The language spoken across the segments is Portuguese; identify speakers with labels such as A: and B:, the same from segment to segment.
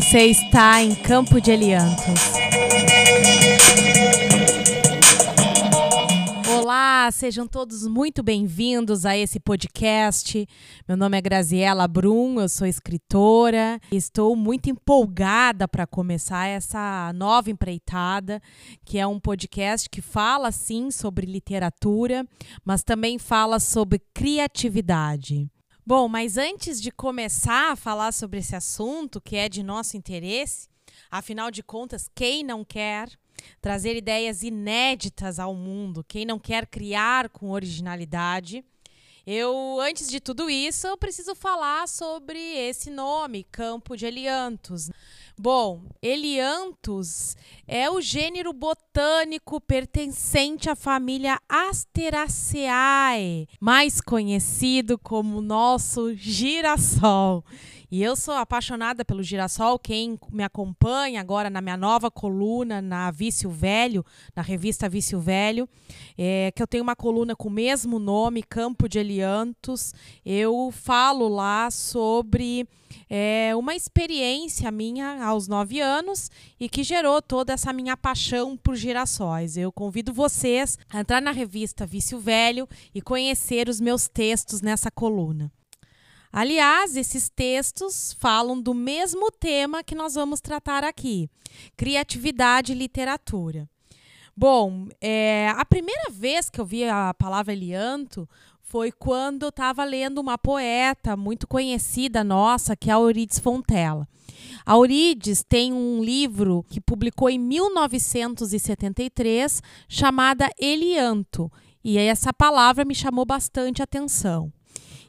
A: Você está em Campo de Eliantos. Olá, sejam todos muito bem-vindos a esse podcast. Meu nome é Graziela Brum, eu sou escritora e estou muito empolgada para começar essa nova empreitada, que é um podcast que fala sim sobre literatura, mas também fala sobre criatividade. Bom, mas antes de começar a falar sobre esse assunto, que é de nosso interesse, afinal de contas, quem não quer trazer ideias inéditas ao mundo, quem não quer criar com originalidade, eu, antes de tudo isso, eu preciso falar sobre esse nome, Campo de Eliantos. Bom, Elianthus é o gênero botânico pertencente à família Asteraceae, mais conhecido como nosso girassol. E eu sou apaixonada pelo girassol. Quem me acompanha agora na minha nova coluna na Vício Velho, na revista Vício Velho, é, que eu tenho uma coluna com o mesmo nome, Campo de Eliantos. Eu falo lá sobre é, uma experiência minha aos nove anos e que gerou toda essa minha paixão por girassóis. Eu convido vocês a entrar na revista Vício Velho e conhecer os meus textos nessa coluna. Aliás, esses textos falam do mesmo tema que nós vamos tratar aqui: criatividade e literatura. Bom, é, a primeira vez que eu vi a palavra Elianto foi quando eu estava lendo uma poeta muito conhecida nossa, que é a Fontella. A tem um livro que publicou em 1973 chamada Elianto, e essa palavra me chamou bastante atenção.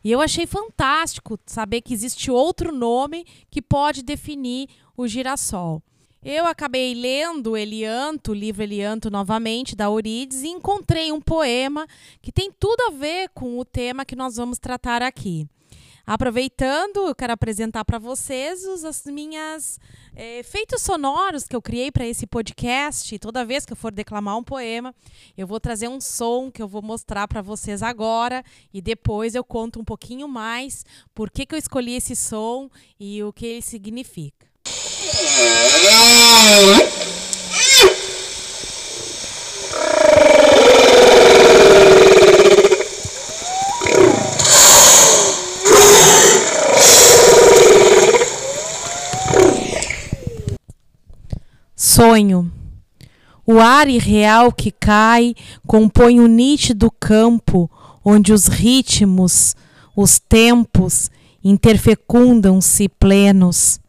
A: E eu achei fantástico saber que existe outro nome que pode definir o girassol. Eu acabei lendo Elianto, o livro Elianto novamente, da Euridice, e encontrei um poema que tem tudo a ver com o tema que nós vamos tratar aqui. Aproveitando, quero apresentar para vocês os as minhas é, efeitos sonoros que eu criei para esse podcast. Toda vez que eu for declamar um poema, eu vou trazer um som que eu vou mostrar para vocês agora e depois eu conto um pouquinho mais por que, que eu escolhi esse som e o que ele significa. Sonho. O ar irreal que cai compõe o nítido campo onde os ritmos, os tempos interfecundam-se plenos.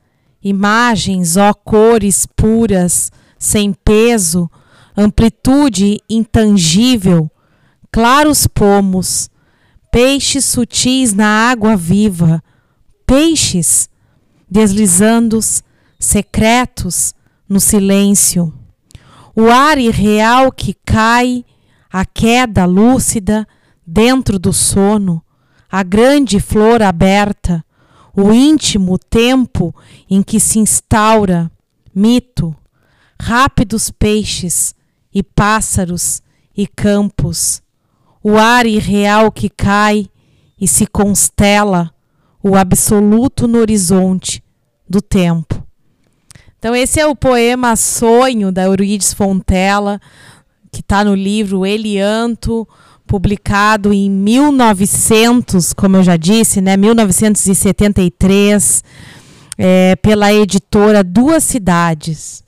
A: Imagens, ó cores puras, sem peso, amplitude intangível, claros pomos, peixes sutis na água viva, peixes deslizando secretos no silêncio. O ar irreal que cai, a queda lúcida dentro do sono, a grande flor aberta, o íntimo tempo em que se instaura mito, rápidos peixes e pássaros e campos, o ar irreal que cai e se constela o absoluto no horizonte do tempo. Então, esse é o poema Sonho, da Euridice Fontella, que está no livro Elianto, publicado em 1900, como eu já disse, né, 1973, é, pela editora Duas Cidades.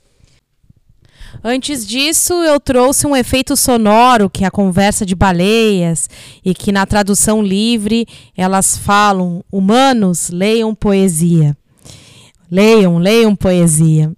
A: Antes disso, eu trouxe um efeito sonoro, que é a conversa de baleias, e que na tradução livre elas falam: humanos, leiam poesia. Leiam, leiam poesia.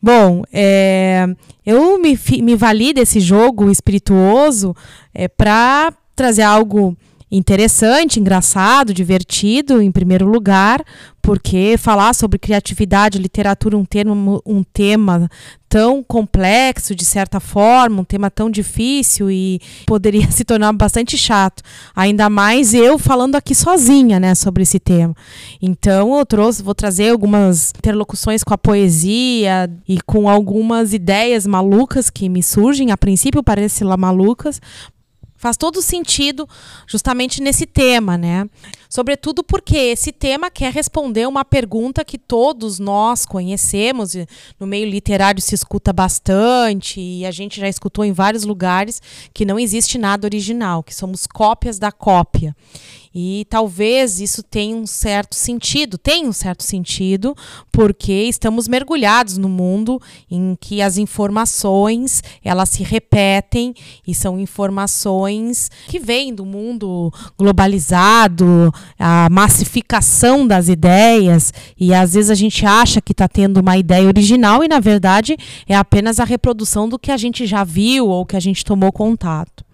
A: Bom, é, eu me, me vali desse jogo espirituoso é, para trazer algo interessante, engraçado, divertido, em primeiro lugar, porque falar sobre criatividade, literatura, um, termo, um tema tão complexo, de certa forma, um tema tão difícil e poderia se tornar bastante chato. Ainda mais eu falando aqui sozinha, né, sobre esse tema. Então eu trouxe, vou trazer algumas interlocuções com a poesia e com algumas ideias malucas que me surgem, a princípio parecem lá malucas, faz todo sentido justamente nesse tema, né? Sobretudo porque esse tema quer responder uma pergunta que todos nós conhecemos, no meio literário se escuta bastante, e a gente já escutou em vários lugares que não existe nada original, que somos cópias da cópia. E talvez isso tenha um certo sentido, tenha um certo sentido, porque estamos mergulhados no mundo em que as informações elas se repetem e são informações que vêm do mundo globalizado, a massificação das ideias, e às vezes a gente acha que está tendo uma ideia original e na verdade é apenas a reprodução do que a gente já viu ou que a gente tomou contato.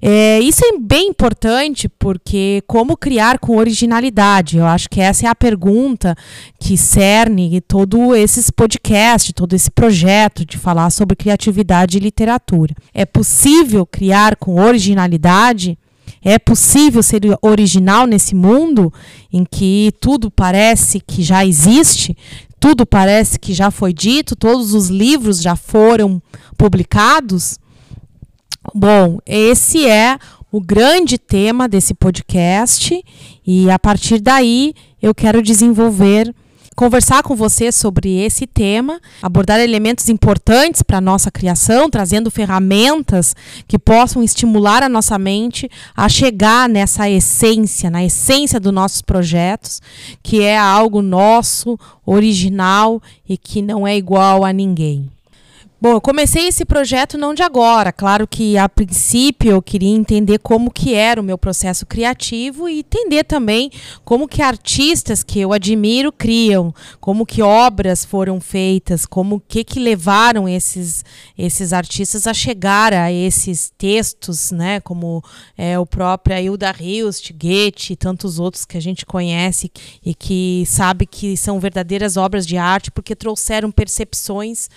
A: É, isso é bem importante porque como criar com originalidade? Eu acho que essa é a pergunta que cerne todo esses podcast, todo esse projeto de falar sobre criatividade e literatura. É possível criar com originalidade? É possível ser original nesse mundo em que tudo parece que já existe, tudo parece que já foi dito, todos os livros já foram publicados? Bom, esse é o grande tema desse podcast e a partir daí eu quero desenvolver conversar com você sobre esse tema, abordar elementos importantes para a nossa criação, trazendo ferramentas que possam estimular a nossa mente a chegar nessa essência, na essência dos nossos projetos, que é algo nosso, original e que não é igual a ninguém. Bom, eu comecei esse projeto não de agora. Claro que a princípio eu queria entender como que era o meu processo criativo e entender também como que artistas que eu admiro criam, como que obras foram feitas, como que que levaram esses esses artistas a chegar a esses textos, né, como é, o próprio Hilda Hilst, Goethe e tantos outros que a gente conhece e que sabe que são verdadeiras obras de arte porque trouxeram percepções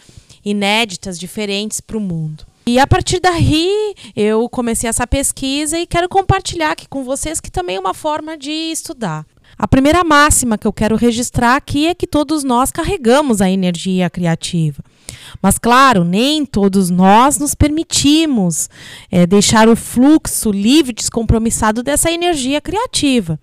A: inéditas, diferentes para o mundo. E a partir daí eu comecei essa pesquisa e quero compartilhar aqui com vocês que também é uma forma de estudar. A primeira máxima que eu quero registrar aqui é que todos nós carregamos a energia criativa. Mas, claro, nem todos nós nos permitimos é, deixar o fluxo livre, descompromissado dessa energia criativa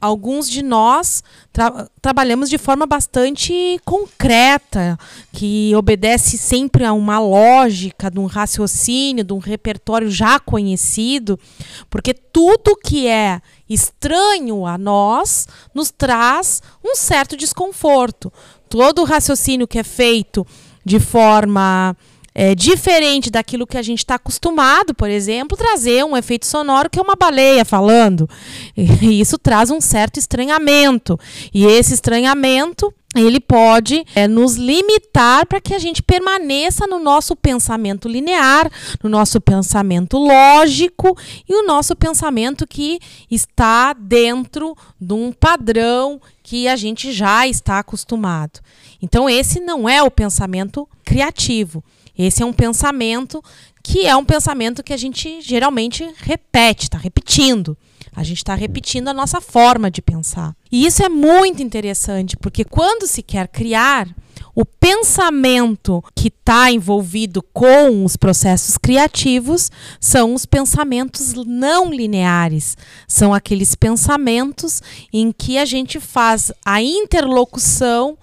A: alguns de nós tra trabalhamos de forma bastante concreta, que obedece sempre a uma lógica, de um raciocínio, de um repertório já conhecido, porque tudo que é estranho a nós nos traz um certo desconforto. Todo raciocínio que é feito de forma é, diferente daquilo que a gente está acostumado, por exemplo, trazer um efeito sonoro que é uma baleia falando. E isso traz um certo estranhamento. E esse estranhamento ele pode é, nos limitar para que a gente permaneça no nosso pensamento linear, no nosso pensamento lógico e o nosso pensamento que está dentro de um padrão que a gente já está acostumado. Então, esse não é o pensamento criativo. Esse é um pensamento que é um pensamento que a gente geralmente repete, está repetindo. A gente está repetindo a nossa forma de pensar. E isso é muito interessante, porque quando se quer criar, o pensamento que está envolvido com os processos criativos são os pensamentos não lineares. São aqueles pensamentos em que a gente faz a interlocução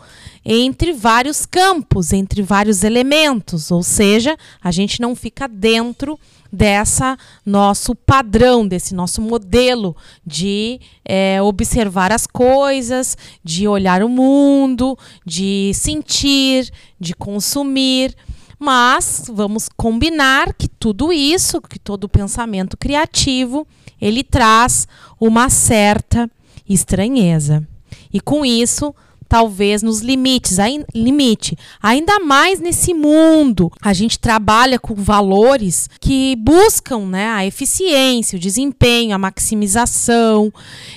A: entre vários campos, entre vários elementos, ou seja, a gente não fica dentro dessa nosso padrão, desse nosso modelo de é, observar as coisas, de olhar o mundo, de sentir, de consumir. Mas vamos combinar que tudo isso, que todo pensamento criativo, ele traz uma certa estranheza. E com isso, talvez nos limites, limite. Ainda mais nesse mundo, a gente trabalha com valores que buscam né, a eficiência, o desempenho, a maximização,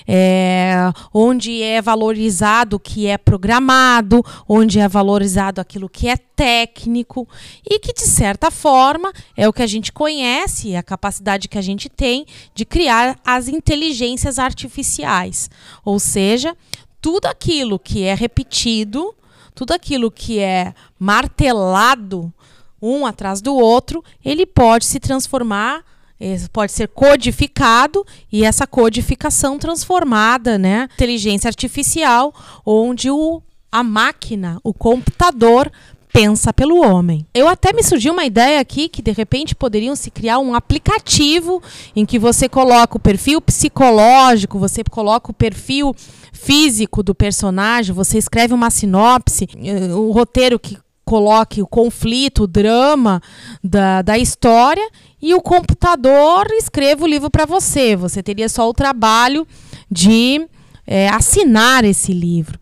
A: é, onde é valorizado o que é programado, onde é valorizado aquilo que é técnico e que, de certa forma, é o que a gente conhece, a capacidade que a gente tem de criar as inteligências artificiais. Ou seja, tudo aquilo que é repetido, tudo aquilo que é martelado um atrás do outro, ele pode se transformar pode ser codificado e essa codificação transformada, né, inteligência artificial, onde o, a máquina, o computador pensa pelo homem. Eu até me surgiu uma ideia aqui que de repente poderiam se criar um aplicativo em que você coloca o perfil psicológico, você coloca o perfil físico do personagem, você escreve uma sinopse, eh, o roteiro que coloque o conflito, o drama da, da história e o computador escreva o livro para você. Você teria só o trabalho de é, assinar esse livro.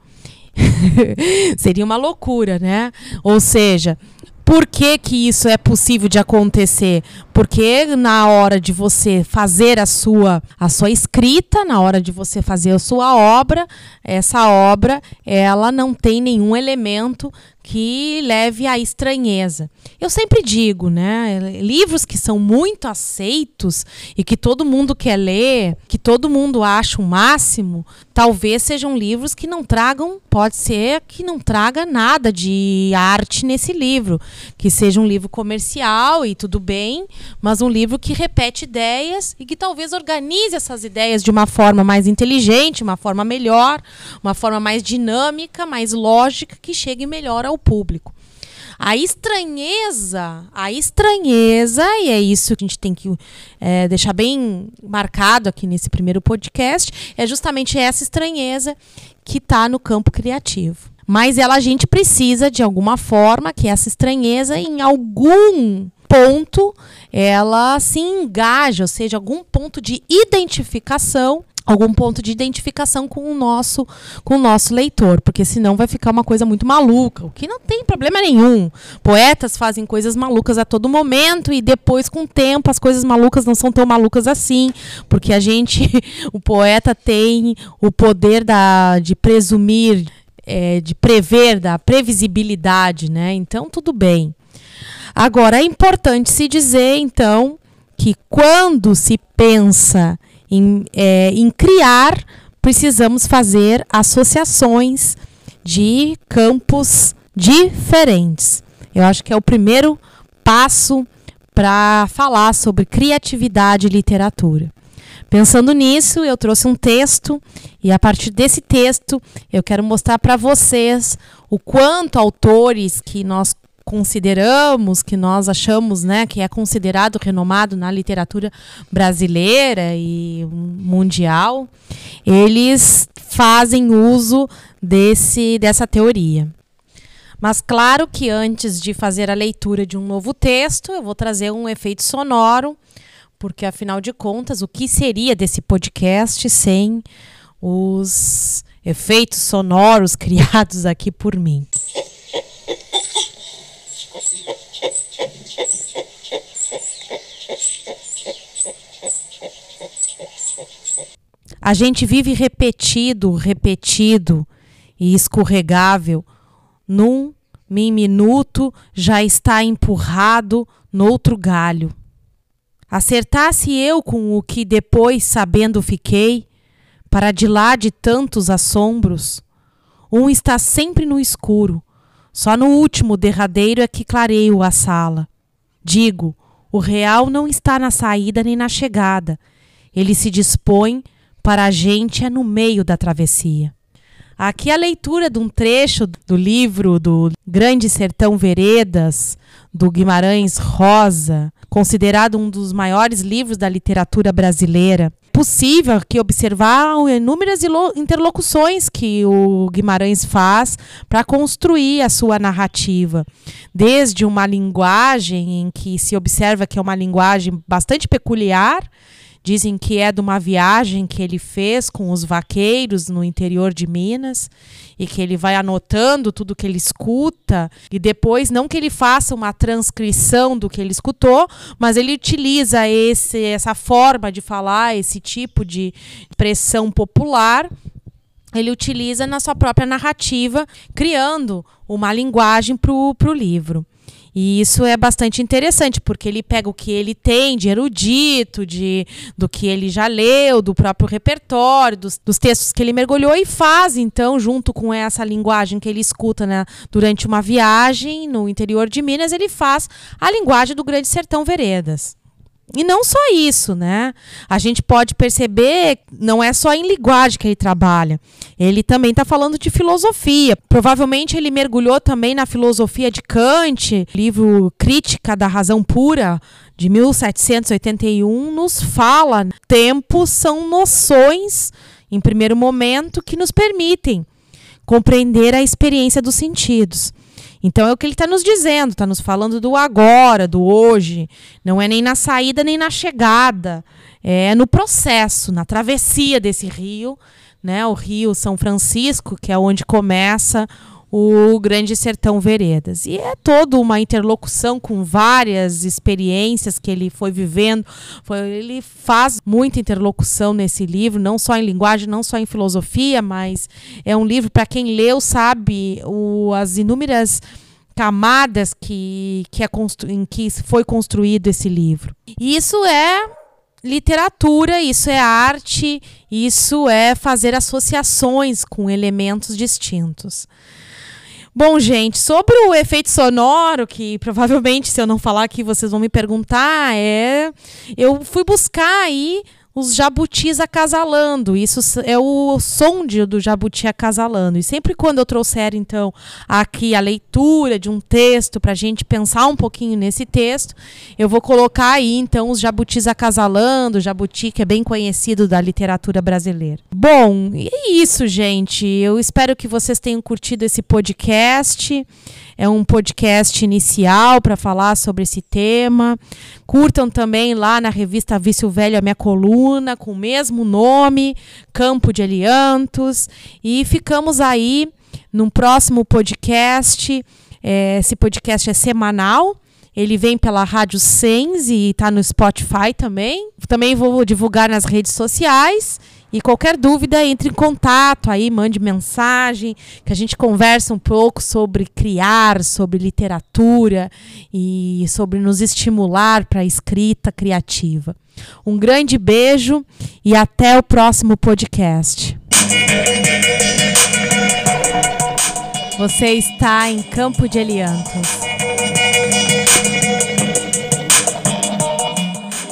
A: Seria uma loucura, né? Ou seja, por que, que isso é possível de acontecer? Porque na hora de você fazer a sua, a sua escrita, na hora de você fazer a sua obra, essa obra ela não tem nenhum elemento que leve à estranheza. Eu sempre digo, né, livros que são muito aceitos e que todo mundo quer ler, que todo mundo acha o máximo, talvez sejam livros que não tragam, pode ser que não traga nada de arte nesse livro, que seja um livro comercial e tudo bem, mas um livro que repete ideias e que talvez organize essas ideias de uma forma mais inteligente, uma forma melhor, uma forma mais dinâmica, mais lógica, que chegue melhor ao público. A estranheza, a estranheza, e é isso que a gente tem que é, deixar bem marcado aqui nesse primeiro podcast, é justamente essa estranheza que está no campo criativo. Mas ela a gente precisa, de alguma forma, que essa estranheza, em algum ponto, ela se engaja, ou seja, algum ponto de identificação algum ponto de identificação com o nosso com o nosso leitor, porque senão vai ficar uma coisa muito maluca, o que não tem problema nenhum. Poetas fazem coisas malucas a todo momento e depois com o tempo as coisas malucas não são tão malucas assim, porque a gente, o poeta tem o poder da, de presumir, é, de prever, da previsibilidade, né? Então tudo bem. Agora é importante se dizer então que quando se pensa em, é, em criar, precisamos fazer associações de campos diferentes. Eu acho que é o primeiro passo para falar sobre criatividade e literatura. Pensando nisso, eu trouxe um texto e a partir desse texto eu quero mostrar para vocês o quanto autores que nós consideramos, que nós achamos, né, que é considerado renomado na literatura brasileira e mundial, eles fazem uso desse dessa teoria. Mas claro que antes de fazer a leitura de um novo texto, eu vou trazer um efeito sonoro, porque afinal de contas, o que seria desse podcast sem os efeitos sonoros criados aqui por mim? A gente vive repetido, repetido e escorregável. Num minuto já está empurrado noutro galho. Acertasse eu com o que depois sabendo fiquei, para de lá de tantos assombros, um está sempre no escuro, só no último derradeiro é que clareio a sala. Digo, o real não está na saída nem na chegada, ele se dispõe para a gente é no meio da travessia. Aqui a leitura de um trecho do livro do Grande Sertão Veredas, do Guimarães Rosa, considerado um dos maiores livros da literatura brasileira. Possível aqui observar inúmeras interlocuções que o Guimarães faz para construir a sua narrativa. Desde uma linguagem em que se observa que é uma linguagem bastante peculiar, Dizem que é de uma viagem que ele fez com os vaqueiros no interior de Minas e que ele vai anotando tudo que ele escuta e depois não que ele faça uma transcrição do que ele escutou, mas ele utiliza esse essa forma de falar, esse tipo de expressão popular ele utiliza na sua própria narrativa, criando uma linguagem para o livro. E isso é bastante interessante, porque ele pega o que ele tem de erudito, de, do que ele já leu, do próprio repertório, dos, dos textos que ele mergulhou e faz, então, junto com essa linguagem que ele escuta né, durante uma viagem no interior de Minas, ele faz a linguagem do Grande Sertão Veredas. E não só isso, né? A gente pode perceber, não é só em linguagem que ele trabalha. Ele também está falando de filosofia. Provavelmente ele mergulhou também na filosofia de Kant, livro Crítica da Razão Pura, de 1781, nos fala: tempos são noções, em primeiro momento, que nos permitem compreender a experiência dos sentidos. Então é o que ele está nos dizendo, está nos falando do agora, do hoje. Não é nem na saída nem na chegada. É no processo, na travessia desse rio, né? O Rio São Francisco, que é onde começa o Grande Sertão Veredas. E é toda uma interlocução com várias experiências que ele foi vivendo. Foi, ele faz muita interlocução nesse livro, não só em linguagem, não só em filosofia, mas é um livro para quem leu sabe o, as inúmeras camadas que, que é em que foi construído esse livro. E isso é literatura, isso é arte, isso é fazer associações com elementos distintos. Bom, gente, sobre o efeito sonoro, que provavelmente, se eu não falar aqui, vocês vão me perguntar, é. Eu fui buscar aí os jabutis acasalando. Isso é o som do jabuti acasalando. E sempre quando eu trouxer, então, aqui a leitura de um texto para a gente pensar um pouquinho nesse texto, eu vou colocar aí, então, os jabutis acasalando, jabuti que é bem conhecido da literatura brasileira. Bom, e é isso, gente. Eu espero que vocês tenham curtido esse podcast. É um podcast inicial para falar sobre esse tema. Curtam também lá na revista Vício Velho a minha coluna com o mesmo nome, Campo de Eliantos. E ficamos aí num próximo podcast. É, esse podcast é semanal. Ele vem pela Rádio Sens e está no Spotify também. Também vou divulgar nas redes sociais. E qualquer dúvida, entre em contato aí, mande mensagem, que a gente conversa um pouco sobre criar, sobre literatura e sobre nos estimular para a escrita criativa. Um grande beijo e até o próximo podcast. Você está em Campo de Eliantos.